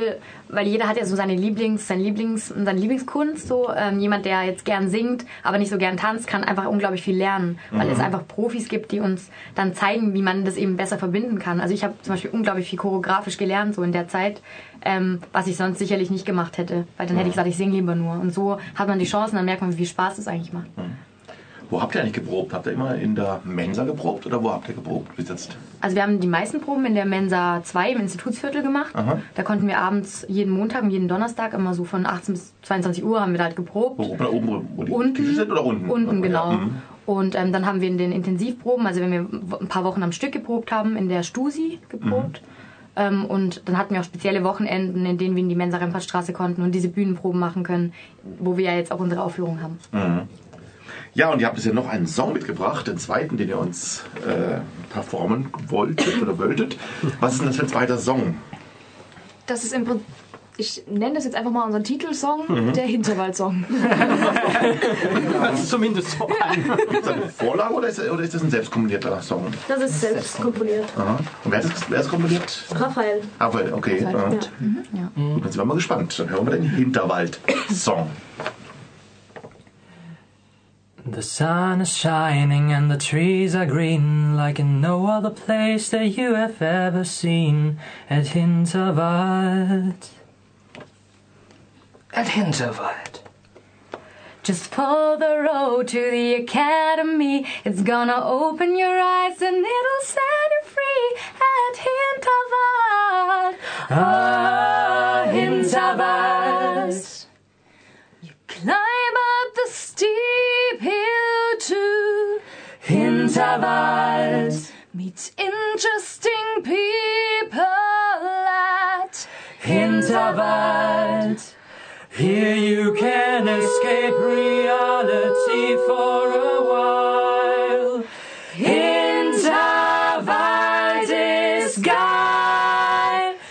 weil jeder hat ja so seine Lieblings, sein Lieblings, seine Lieblingskunst. So ähm, jemand, der jetzt gern singt, aber nicht so gern tanzt, kann einfach unglaublich viel lernen, weil Mhm. es einfach Profis gibt, die uns dann zeigen, wie man das eben besser verbinden kann. Also ich habe zum Beispiel unglaublich viel choreografisch gelernt so in der Zeit, ähm, was ich sonst sicherlich nicht gemacht hätte, weil dann hätte ich gesagt, ich singe lieber nur. Und so hat man die Chancen, dann merkt man, wie viel Spaß das eigentlich macht. Wo habt ihr eigentlich geprobt? Habt ihr immer in der Mensa geprobt oder wo habt ihr geprobt bis jetzt? Also wir haben die meisten Proben in der Mensa 2 im Institutsviertel gemacht. Aha. Da konnten wir abends jeden Montag und jeden Donnerstag immer so von 18 bis 22 Uhr haben wir da halt geprobt. Wo, oben, oben, wo- die Unten. Tische sind oder unten? Unten, genau. Ja, mhm. Und ähm, dann haben wir in den Intensivproben, also wenn wir ein paar Wochen am Stück geprobt haben, in der Stusi geprobt. Ähm, und dann hatten wir auch spezielle Wochenenden, in denen wir in die Mensa Rempartstraße konnten und diese Bühnenproben machen können, wo wir ja jetzt auch unsere Aufführung haben. Mhm. Ja, und ihr habt jetzt ja noch einen Song mitgebracht, den zweiten, den ihr uns äh, performen wolltet oder wolltet. Was ist denn das für ein zweiter Song? Das ist im Prinzip, ich nenne das jetzt einfach mal unseren Titelsong, Mhm. der Hinterwaldsong. Das ist zumindest so ein. Ist das eine Vorlage oder ist, oder ist das ein selbstkomponierter Song? Das ist selbst komponiert. Aha. Und wer hat das, wer hat komponiert? Raphael. Raphael, okay. Raphael, aha. ja. Gut, Dann sind wir mal gespannt. Dann hören wir den Hinterwald-Song. The sun is shining and the trees are green like in no other place that you have ever seen at Hinterwald. At Hinterwald. Just follow the road to the academy. It's gonna open your eyes and it'll set you free at Hinterwald. Ah, Hinterwald. You climb up the steep hill to hint of Hinterwald. Meet interesting people escape reality for a while. Hinterwald is.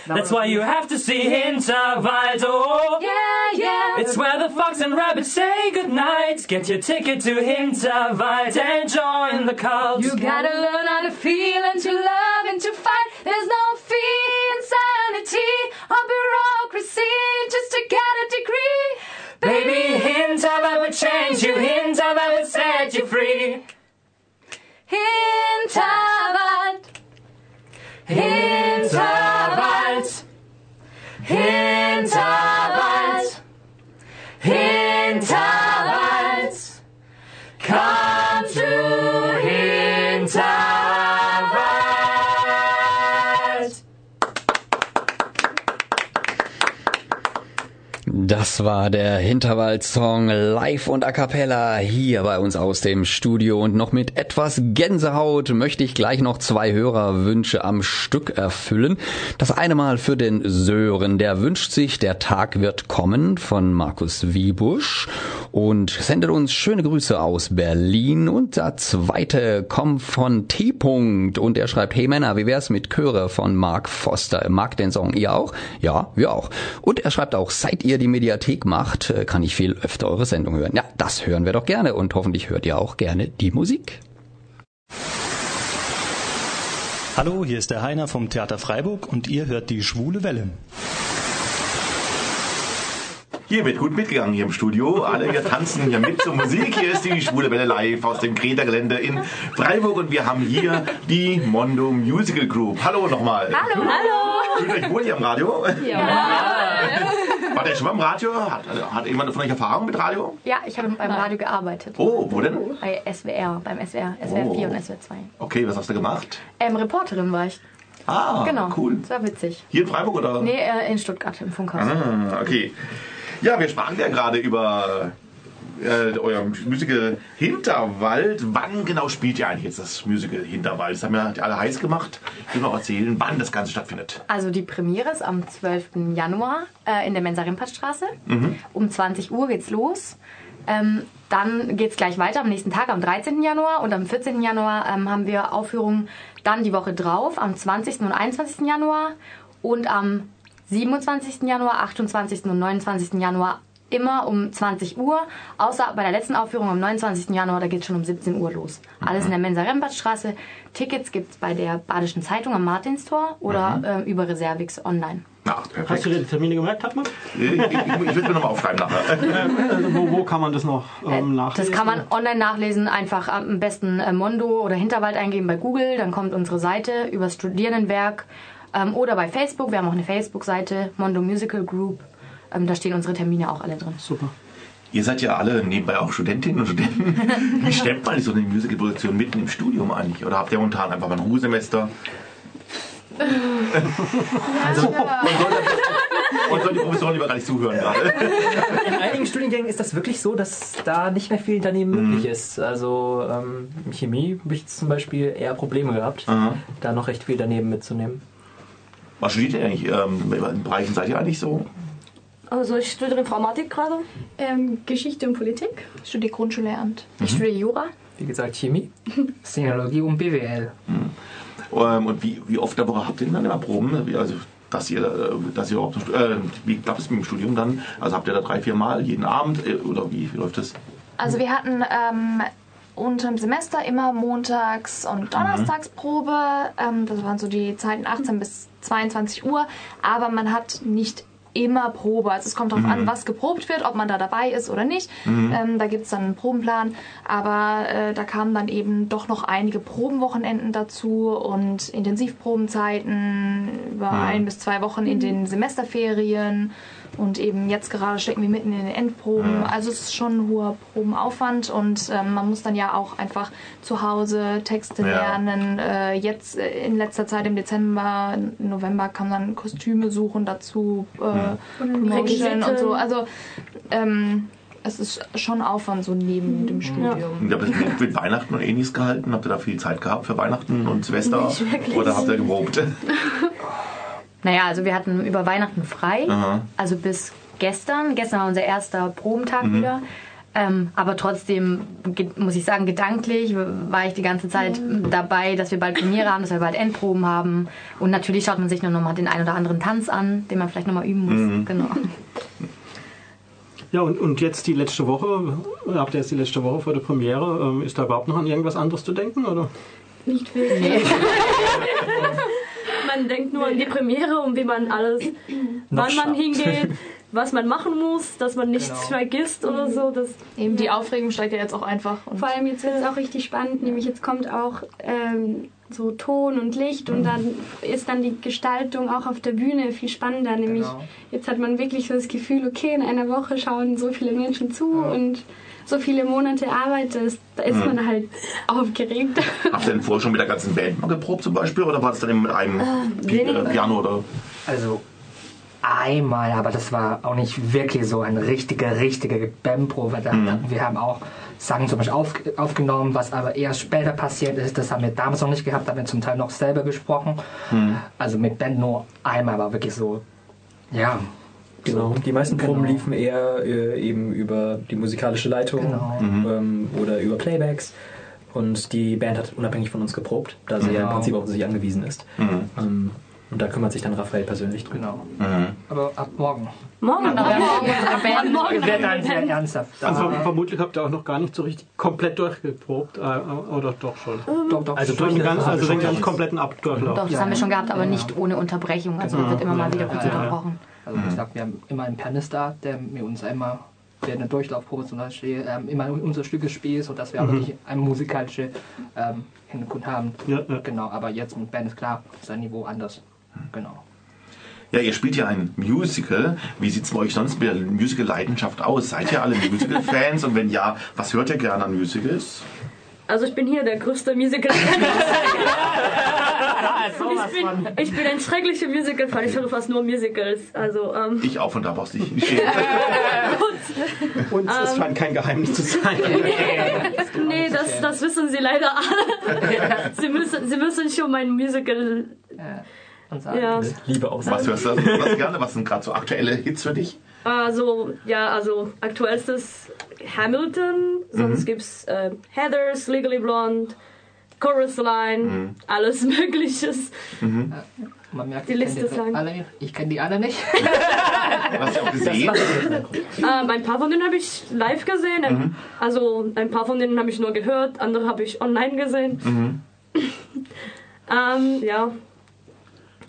That's why you have to see Hinterwald. Oh, yeah, yeah. It's where the fox and rabbit say goodnight. Get your ticket to Hinterwald and join the cult. You gotta learn how to feel and to love and to fight. There's no fee, insanity, or bureaucracy just to get a degree. Hinterwald. Hinterwald. Das war der Hinterwald-Song live und a cappella hier bei uns aus dem Studio. Und noch mit etwas Gänsehaut möchte ich gleich noch zwei Hörerwünsche am Stück erfüllen. Das eine Mal für den Sören, der wünscht sich, der Tag wird kommen von Markus Wiebusch und sendet uns schöne Grüße aus Berlin und der zweite kommt von T. -Punkt und er schreibt, hey Männer, wie wär's mit Chöre von Mark Foster? Mag den Song ihr auch? Ja, wir auch. Und er schreibt auch, seit ihr die Mediathek macht, äh, kann ich viel öfter eure Sendung hören. Ja, das hören wir doch gerne und hoffentlich hört ihr auch gerne die Musik. Hallo, hier ist der Heiner vom Theater Freiburg und ihr hört die Schwule Welle. Hier wird gut mitgegangen hier im Studio. Alle hier tanzen hier mit zur Musik. Hier ist die Schwule Welle live aus dem Greta-Gelände in Freiburg und wir haben hier die Mondo Musical Group. Hallo nochmal. Hallo, hallo. Fühlt euch wohl hier am Radio? Ja. War der schon mal im Radio? Hat, hat jemand von euch Erfahrung mit Radio? Ja, ich habe beim Radio gearbeitet. Oh, wo denn? Bei SWR, beim SWR, SWR Oh. 4 und SWR 2. Okay, was hast du gemacht? Ähm, Reporterin war ich. Ah, genau. cool. Das war witzig. Hier in Freiburg oder? Nee, äh, in Stuttgart im Funkhaus. Ah, okay. Ja, wir sprachen ja gerade über äh, euer Musical Hinterwald. Wann genau spielt ihr eigentlich jetzt das Musical Hinterwald? Das haben ja alle heiß gemacht. Ich will noch erzählen, wann das Ganze stattfindet. Also die Premiere ist am 12. Januar äh, in der Mensa Rimpertstraße. Mhm. Um 20 Uhr geht's los. Ähm, dann geht's gleich weiter am nächsten Tag, am 13. Januar. Und am 14. Januar ähm, haben wir Aufführungen dann die Woche drauf, am 20. und 21. Januar. Und am 27. Januar, 28. und 29. Januar immer um 20 Uhr. Außer bei der letzten Aufführung am 29. Januar, da geht's schon um 17 Uhr los. Alles in der Mensa Rempertstraße. Tickets gibt's bei der Badischen Zeitung am Martinstor oder äh, über Reservix online. Ja, Hast du dir die Termine gemerkt, Hartmann? Ich, ich, ich will es mir nochmal aufschreiben nachher. Also wo, wo kann man das noch ähm, nachlesen? Das kann man online nachlesen, einfach am besten äh, Mondo oder Hinterwald eingeben bei Google, dann kommt unsere Seite über das Studierendenwerk ähm, oder bei Facebook, wir haben auch eine Facebook-Seite, Mondo Musical Group, ähm, da stehen unsere Termine auch alle drin. Super. Ihr seid ja alle nebenbei auch Studentinnen und Studenten. Wie stemmt man so eine Musicalproduktion mitten im Studium eigentlich? Oder habt ihr momentan einfach mal ein Ruhesemester? Also, man soll, man soll die Professoren lieber gar nicht zuhören gerade. In einigen Studiengängen ist das wirklich so, dass da nicht mehr viel daneben möglich ist. Also ähm, in Chemie habe ich zum Beispiel eher Probleme gehabt, Aha. da noch recht viel daneben mitzunehmen. Was studiert ihr eigentlich? Ähm, in welchen Bereichen seid ihr eigentlich so? Also ich studiere Informatik gerade. Ähm, Geschichte und Politik. Ich studiere Grundschullehramt. Ich studiere Jura. Wie gesagt, Chemie. Sinologie und BWL. Ähm, und wie, wie oft der Woche habt ihr denn dann immer Proben? Wie, also, dass ihr, äh, dass ihr überhaupt, äh, wie klappt es mit dem Studium dann? Also habt ihr da drei, vier Mal jeden Abend äh, oder wie, wie läuft das? Also wir hatten ähm, unter dem Semester immer montags und donnerstagsprobe. Ähm, das waren so die Zeiten 18 bis 22 Uhr. Aber man hat nicht immer Probe. Also es kommt darauf Mhm. an, was geprobt wird, ob man da dabei ist oder nicht. Mhm. Ähm, da gibt's dann einen Probenplan. Aber äh, da kamen dann eben doch noch einige Probenwochenenden dazu und Intensivprobenzeiten über Mhm. ein bis zwei Wochen in den Semesterferien. Und eben jetzt gerade stecken wir mitten in den Endproben. Mhm. Also es ist schon ein hoher Probenaufwand und ähm, man muss dann ja auch einfach zu Hause Texte Ja. lernen. Äh, jetzt äh, in letzter Zeit im Dezember, November kann man Kostüme suchen dazu, äh, Und Promotion und so. Also ähm, es ist schon Aufwand so neben dem Studium. Und habt ihr mit, mit Weihnachten und ähnliches gehalten? Habt ihr da viel Zeit gehabt für Weihnachten und Silvester? Oder habt ihr geprobt? Naja, also wir hatten über Weihnachten frei, Aha. also bis gestern. Gestern war unser erster Probentag Mhm. wieder. Ähm, aber trotzdem muss ich sagen, gedanklich war ich die ganze Zeit dabei, dass wir bald Premiere haben, dass wir bald Endproben haben. Und natürlich schaut man sich nur noch mal den einen oder anderen Tanz an, den man vielleicht noch mal üben muss. Mhm. Genau. Ja, und, und jetzt die letzte Woche, habt ihr jetzt die letzte Woche vor der Premiere, ähm, ist da überhaupt noch an irgendwas anderes zu denken? Oder? Nicht wirklich. man denkt nur an die Premiere und wie man alles, wann man hingeht, was man machen muss, dass man nichts Genau. vergisst oder so. Das Eben die Aufregung steigt ja jetzt auch einfach. Vor allem jetzt wird es auch richtig spannend, nämlich jetzt kommt auch ähm, so Ton und Licht und dann ist dann die Gestaltung auch auf der Bühne viel spannender. Nämlich Genau. jetzt hat man wirklich so das Gefühl, okay, in einer Woche schauen so viele Menschen zu und so viele Monate Arbeit, das, da ist Mhm. man halt aufgeregt. Habt ihr denn vorher schon mit der ganzen Band mal geprobt zum Beispiel? Oder war es dann eben mit einem Pi weniger. äh, Piano? Oder? Also einmal, aber das war auch nicht wirklich so eine richtige, richtige Bandprobe. Mhm. Wir haben auch Sachen zum Beispiel auf, aufgenommen, was aber erst später passiert ist. Das haben wir damals noch nicht gehabt, da haben wir zum Teil noch selber gesprochen. Mhm. Also mit Band nur einmal, war wirklich so, ja. Genau. Die meisten Proben Genau. liefen eher äh, eben über die musikalische Leitung Genau. ähm, oder über Playbacks. Und die Band hat unabhängig von uns geprobt, da sie ja im Genau. Prinzip auf sich angewiesen ist. Mhm. Ähm, und da kümmert sich dann Raphael persönlich drum. Genau. Mhm. Aber ab morgen. Morgen, ab morgen unsere Band. Morgen wird dann sehr ernsthaft. Also vermutlich habt ihr auch noch gar nicht so richtig komplett durchgeprobt, äh, oder doch schon? Doch, doch. Also durch den ganzen, also den ganz kompletten Abdurchlauf. Doch, das haben wir schon gehabt, aber nicht ohne Unterbrechung. Also Genau. wird immer mal wieder kurz Ja, ja, ja. Also wie gesagt, wir haben immer einen Pianist da, der mit uns einmal während der Durchlaufprobe zum Beispiel ähm, immer unser Stück spielt, sodass wir auch Mhm. wirklich einen musikalischen ähm, Hintergrund haben. Genau, aber jetzt mit Band ist klar, ist ein Niveau anders. Genau. Ja, ihr spielt ja ein Musical. Wie sieht es bei euch sonst mit der Musical-Leidenschaft aus? Seid ihr alle Musical-Fans? Und wenn ja, was hört ihr gerne an Musicals? Also ich bin hier der größte musical ich, bin, ich bin ein schrecklicher Musical-Fan. Ich höre fast nur Musicals. Also, ähm, Ich auch, von da brauchst du dich nicht. Uns es Ähm. scheint kein Geheimnis zu sein. nee, das, das wissen sie leider alle. sie, müssen, sie müssen schon mein Musical... Ja. Liebe aus. Was hörst du was gerne? Was sind gerade so aktuelle Hits für dich? Also, ja, also aktuellstes Hamilton, sonst Mhm. gibt's äh, Heathers, Legally Blonde, Chorus Line, Mhm. alles Mögliches. Mhm. Man merkt, Die ich Liste ist lang. Alle, ich kenne die alle nicht. Hast du auch gesehen? Ähm, ein paar von denen habe ich live gesehen, Mhm. also ein paar von denen habe ich nur gehört, andere habe ich online gesehen. Mhm. Ähm, ja.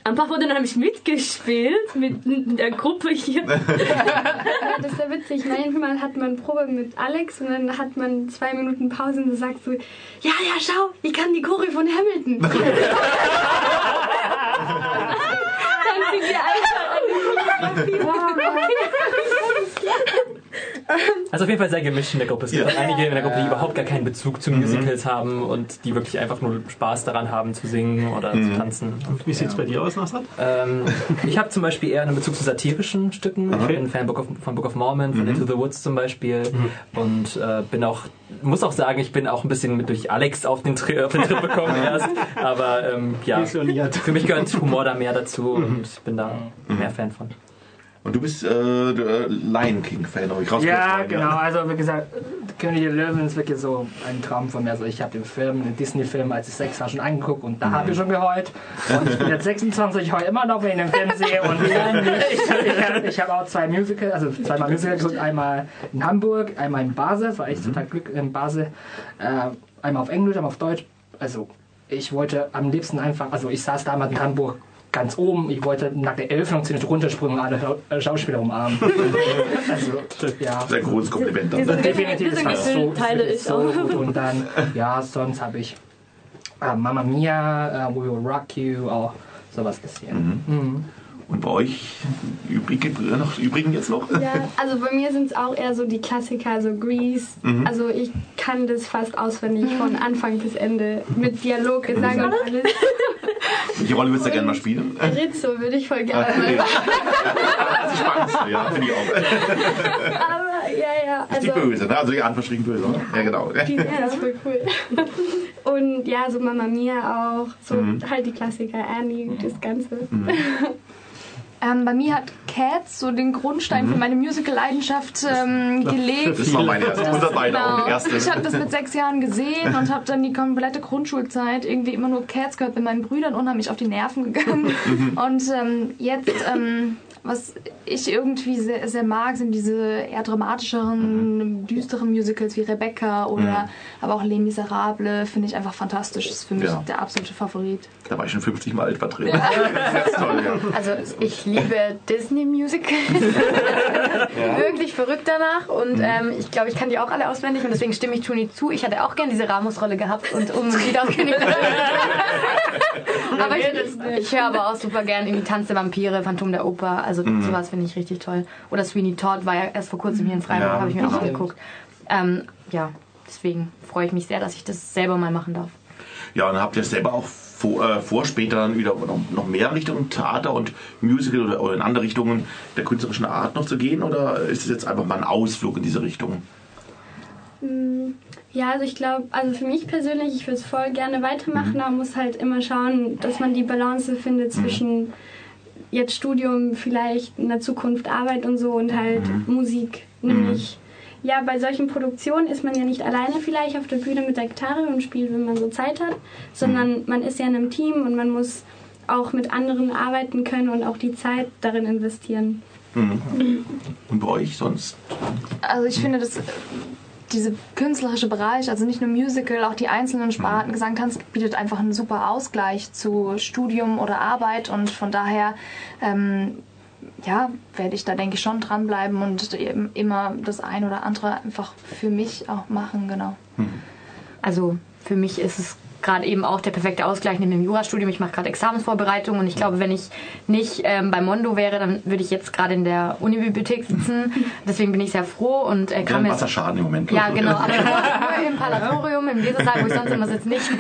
Ein paar von denen habe ich mitgespielt mit der Gruppe hier. Ja, das ist ja witzig. Manchmal hat man Probe mit Alex und dann hat man zwei Minuten Pause und du sagst so, ja, ja, schau, ich kann die Chore von Hamilton. dann sind wir Also auf jeden Fall sehr gemischt in der Gruppe. Es gibt Ja. einige in der Gruppe, die überhaupt gar keinen Bezug zu Musicals haben und die wirklich einfach nur Spaß daran haben zu singen oder Mhm. zu tanzen. Wie sieht's bei dir aus, Nasrat? Ähm, ich habe zum Beispiel eher einen Bezug zu satirischen Stücken. Ich Okay. bin Fan Book of, von Book of Mormon, von Mhm. Into the Woods zum Beispiel. Und äh, bin auch, muss auch sagen, ich bin auch ein bisschen mit durch Alex auf den, Tri auf den Trip gekommen erst. Aber ähm, ja, für mich gehört Humor da mehr dazu und bin da mehr Fan von. Und du bist äh, der Lion King-Fan, habe ich rausgehört. Ja, genau. Also wie gesagt, König der Löwen ist wirklich so ein Traum von mir. Also ich habe den Film, den Disney-Film, als ich sechs war, schon angeguckt und da Mhm. habe ich schon geheult. Und ich bin jetzt 26, ich heule immer noch, wenn ich den Film sehe. Und ich, ich, habe- ich habe auch zwei Musical, also zweimal Musical geguckt. Einmal in Hamburg, einmal in Basel. Das war echt total Glück in Basel. Äh, einmal auf Englisch, einmal auf Deutsch. Also ich wollte am liebsten einfach, also ich saß damals in Hamburg ganz oben. Ich wollte nach der Eröffnung ziemlich runterspringen und alle Schau- Schauspieler umarmen. also, ja. Sehr großes Kompliment. Diese- Definitiv, diese das so, teile ich so auch. gut. Und dann, ja, sonst habe ich äh, Mamma Mia, äh, We Will Rock You, auch sowas gesehen. Mhm. Und bei euch übrige, noch, übrigen jetzt noch? Ja, also bei mir sind es auch eher so die Klassiker, so Grease. Mhm. Also ich kann das fast auswendig von Anfang bis Ende mit Dialog, Gesang und alles. Welche Rolle würdest du gerne mal spielen? Rizzo würde ich voll gerne. Mal Das ist spannend, ja, finde ich auch. Aber ja, ja. Ist die Also, Böse, ne? Also die Anverstrichen Böse, oder? Ja, genau. die, ja, das ist voll cool. Und ja, so Mama Mia auch. So Mhm. halt die Klassiker, Annie, das Ganze. Ähm, bei mir hat Cats so den Grundstein für meine Musical-Leidenschaft ähm, gelegt. Das war meine erste, unser beide Genau. erste. Ich habe das mit sechs Jahren gesehen und habe dann die komplette Grundschulzeit irgendwie immer nur Cats gehört, bin meinen Brüdern unheimlich auf die Nerven gegangen. und ähm, jetzt, ähm, was ich irgendwie sehr, sehr mag, sind diese eher dramatischeren, düsteren Musicals wie Rebecca oder aber auch Les Miserables, finde ich einfach fantastisch. Das ist für mich Ja. der absolute Favorit. Da war ich schon 50 Mal alt vertreten. Das ist toll, ja. Also ich liebe Disney-Musicals. Wirklich verrückt danach. Und ähm, ich glaube, ich kann die auch alle auswendig. Und deswegen stimme ich Toni zu. Ich hätte auch gern diese Ramos-Rolle gehabt und um wieder auf König Aber ich, ich höre aber auch super gern irgendwie Tanz der Vampire, Phantom der Oper. Also Mhm. sowas finde ich richtig toll. Oder Sweeney Todd war ja erst vor kurzem hier in Freiburg, Ja, habe ich mir auch angeguckt. Ähm, ja, deswegen freue ich mich sehr, dass ich das selber mal machen darf. Ja, und habt ihr selber auch vor, äh, vor später dann wieder noch, noch mehr Richtung Theater und Musical oder, oder in andere Richtungen der künstlerischen Art noch zu gehen? Oder ist es jetzt einfach mal ein Ausflug in diese Richtung? Mm, Ja, also ich glaube, also für mich persönlich, ich würde es voll gerne weitermachen, aber man muss halt immer schauen, dass man die Balance findet zwischen jetzt Studium, vielleicht in der Zukunft Arbeit und so und halt Musik. Nämlich, ja, bei solchen Produktionen ist man ja nicht alleine vielleicht auf der Bühne mit der Gitarre und spielt, wenn man so Zeit hat, sondern man ist ja in einem Team und man muss auch mit anderen arbeiten können und auch die Zeit darin investieren. Mhm. Und bei euch sonst? Also ich finde, dass äh, diese künstlerische Bereich, also nicht nur Musical, auch die einzelnen Sparten, Gesang, Tanz, bietet einfach einen super Ausgleich zu Studium oder Arbeit und von daher ähm, ja, werde ich da denke ich schon dranbleiben und eben immer das ein oder andere einfach für mich auch machen, genau. Also für mich ist es gerade eben auch der perfekte Ausgleich neben dem Jurastudium. Ich mache gerade Examensvorbereitung und ich glaube, wenn ich nicht ähm, bei Mondo wäre, dann würde ich jetzt gerade in der Unibibliothek sitzen. Deswegen bin ich sehr froh und äh, kann mir Wasserschaden im Moment. ja, genau. Aber nur, nur im Palatorium, im Lesesaal, wo ich sonst immer sitze, nicht.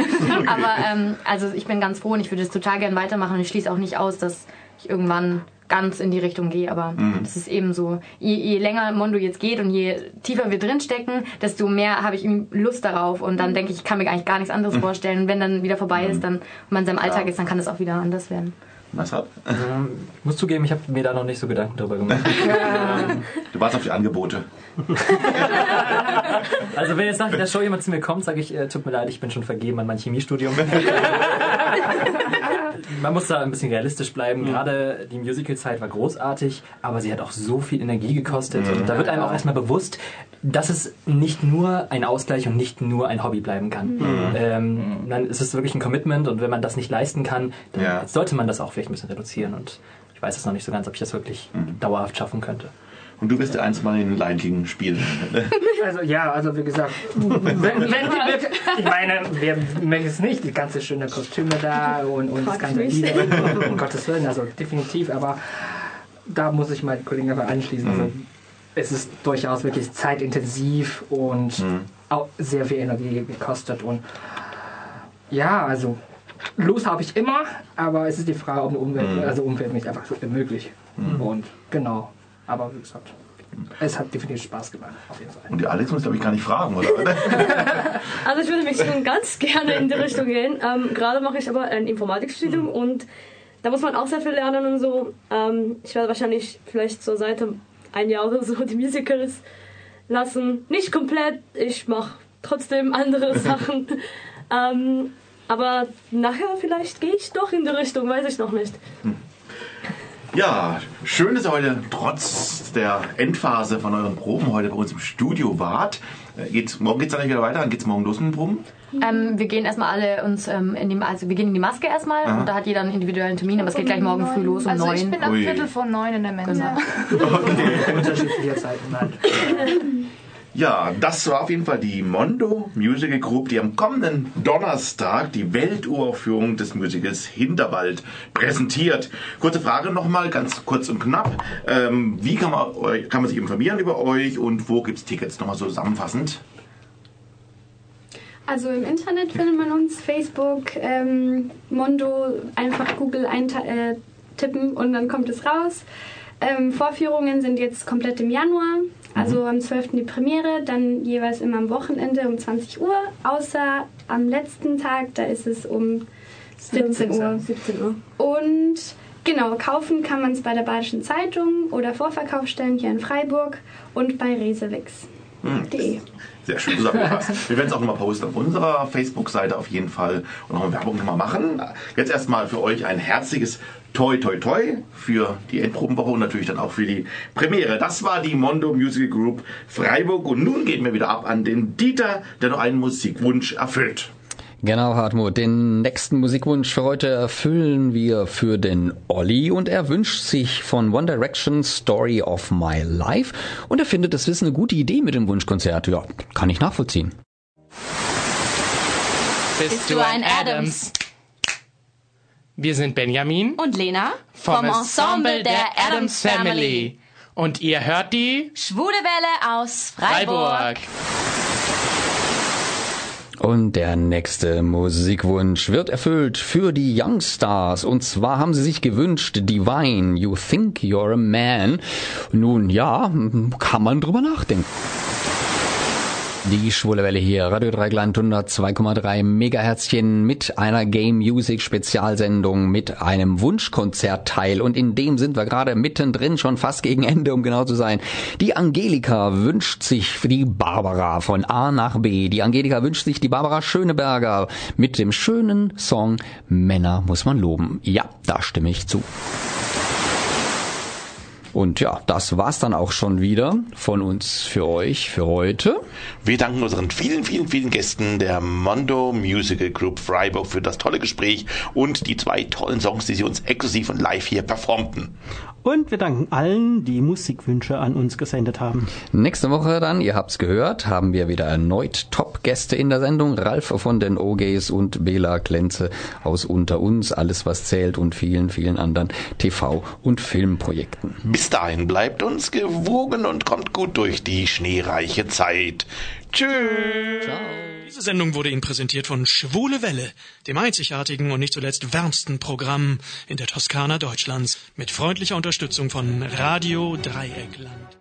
Aber ähm, also ich bin ganz froh und ich würde es total gern weitermachen und ich schließe auch nicht aus, dass ich irgendwann ganz in die Richtung gehe. Aber Mhm. das ist eben so. Je, je länger Mondo jetzt geht und je tiefer wir drinstecken, desto mehr habe ich Lust darauf. Und dann denke ich, ich kann mir eigentlich gar nichts anderes Mhm. vorstellen. Und wenn dann wieder vorbei ist, dann und man in seinem Alltag Ja. ist, dann kann es auch wieder anders werden. Was hat? Ähm, Ich muss zugeben, ich habe mir da noch nicht so Gedanken drüber gemacht. Du warst auf die Angebote. Also wenn jetzt nach der Show jemand zu mir kommt, sage ich, äh, tut mir leid, ich bin schon vergeben an mein Chemiestudium. Man muss da ein bisschen realistisch bleiben. Gerade die Musicalzeit war großartig, aber sie hat auch so viel Energie gekostet. Und da wird einem auch erstmal bewusst, dass es nicht nur ein Ausgleich und nicht nur ein Hobby bleiben kann. Mhm. Ähm, dann ist es wirklich ein Commitment und wenn man das nicht leisten kann, dann Ja. sollte man das auch vielleicht ein bisschen reduzieren. Und ich weiß es noch nicht so ganz, ob ich das wirklich dauerhaft schaffen könnte. Und du wirst ja eins mal in Lion King spielen. Also ja, also wie gesagt, wenn, wenn die ich meine, wer möchte es nicht, die ganze schöne Kostüme da und, und das ganze. Lieder, um Gottes Willen, also definitiv, aber da muss ich meine Kollegen einfach anschließen. Also es ist durchaus wirklich zeitintensiv und auch sehr viel Energie gekostet und ja, also Lust habe ich immer, aber es ist die Frage, ob eine Umwelt, Mhm. also Umwelt mich einfach so ermöglicht. Und genau, aber wie gesagt, es hat definitiv Spaß gemacht, auf jeden Fall. Und die Alex muss, glaube ich, gar nicht fragen, oder? Also ich würde mich schon ganz gerne in die Richtung gehen. Ähm, Gerade mache ich aber ein Informatikstudium und da muss man auch sehr viel lernen und so. Ähm, ich werde wahrscheinlich vielleicht zur Seite ein Jahr oder so die Musicals lassen. Nicht komplett, ich mache trotzdem andere Sachen. Ähm, aber nachher vielleicht gehe ich doch in die Richtung, weiß ich noch nicht. Ja, schön, dass ihr heute trotz der Endphase von euren Proben heute bei uns im Studio wart. Äh, Geht's, morgen geht's dann nicht wieder weiter, dann geht's morgen los mit den Proben. Ähm, wir gehen erstmal alle uns ähm, in die, also wir gehen in die Maske erstmal Aha. und da hat jeder einen individuellen Termin, aber es geht gleich morgen früh los um Also neun. ich bin ab Ui. Viertel vor neun in der Mensa. Unterschiedliche Zeiten. Nein. Ja, das war auf jeden Fall die Mondo Musical Group, die am kommenden Donnerstag die Welturaufführung des Musicals Hinterwald präsentiert. Kurze Frage nochmal, ganz kurz und knapp. Ähm, wie kann man, kann man sich informieren über euch und wo gibt's Tickets? Nochmal so zusammenfassend. Also im Internet findet man uns, Facebook, ähm, Mondo, einfach Google eintippen und dann kommt es raus. Ähm, Vorführungen sind jetzt komplett im Januar, also am 12. die Premiere, dann jeweils immer am Wochenende um 20 Uhr, außer am letzten Tag, da ist es um 17 Uhr. 17 Uhr. Und genau, kaufen kann man es bei der Badischen Zeitung oder Vorverkaufsstellen hier in Freiburg und bei resewix.de. Sehr schön zusammengefasst. Wir werden es auch nochmal posten auf unserer Facebook-Seite auf jeden Fall und noch eine Werbung nochmal machen. Jetzt erstmal für euch ein herzliches Toi Toi Toi für die Endprobenwoche und natürlich dann auch für die Premiere. Das war die Mondo Musical Group Freiburg und nun gehen wir wieder ab an den Dieter, der noch einen Musikwunsch erfüllt. Genau, Hartmut. Den nächsten Musikwunsch für heute erfüllen wir für den Olli und er wünscht sich von One Direction Story of My Life und er findet, das ist eine gute Idee mit dem Wunschkonzert. Ja, kann ich nachvollziehen. Bist du ein Adams? Wir sind Benjamin Und Lena vom Ensemble der Adams Family. Und ihr hört die Schwule Welle aus Freiburg. Freiburg. Und der nächste Musikwunsch wird erfüllt für die Youngstars. Und zwar haben sie sich gewünscht, Divine, You Think You're a Man. Nun ja, kann man drüber nachdenken. Die Schwule Welle hier, Radio Dreigland 102,3 Megaherzchen mit einer Game Music Spezialsendung mit einem Wunschkonzertteil und in dem sind wir gerade mittendrin, schon fast gegen Ende, um genau zu sein. Die Angelika wünscht sich die Barbara von A nach B. Die Angelika wünscht sich die Barbara Schöneberger mit dem schönen Song Männer muss man loben. Ja, da stimme ich zu. Und ja, das war's dann auch schon wieder von uns für euch für heute. Wir danken unseren vielen, vielen, vielen Gästen der Mondo Musical Group Freiburg für das tolle Gespräch und die zwei tollen Songs, die sie uns exklusiv und live hier performten. Und wir danken allen, die Musikwünsche an uns gesendet haben. Nächste Woche dann, ihr habt's gehört, haben wir wieder erneut Top-Gäste in der Sendung. Ralf von den OGs und Bela Klenze aus Unter uns, alles was zählt und vielen, vielen anderen TV- und Filmprojekten. Bis dahin bleibt uns gewogen und kommt gut durch die schneereiche Zeit. Tschüss. Diese Sendung wurde Ihnen präsentiert von Schwule Welle, dem einzigartigen und nicht zuletzt wärmsten Programm in der Toskana Deutschlands, mit freundlicher Unterstützung von Radio Dreieckland.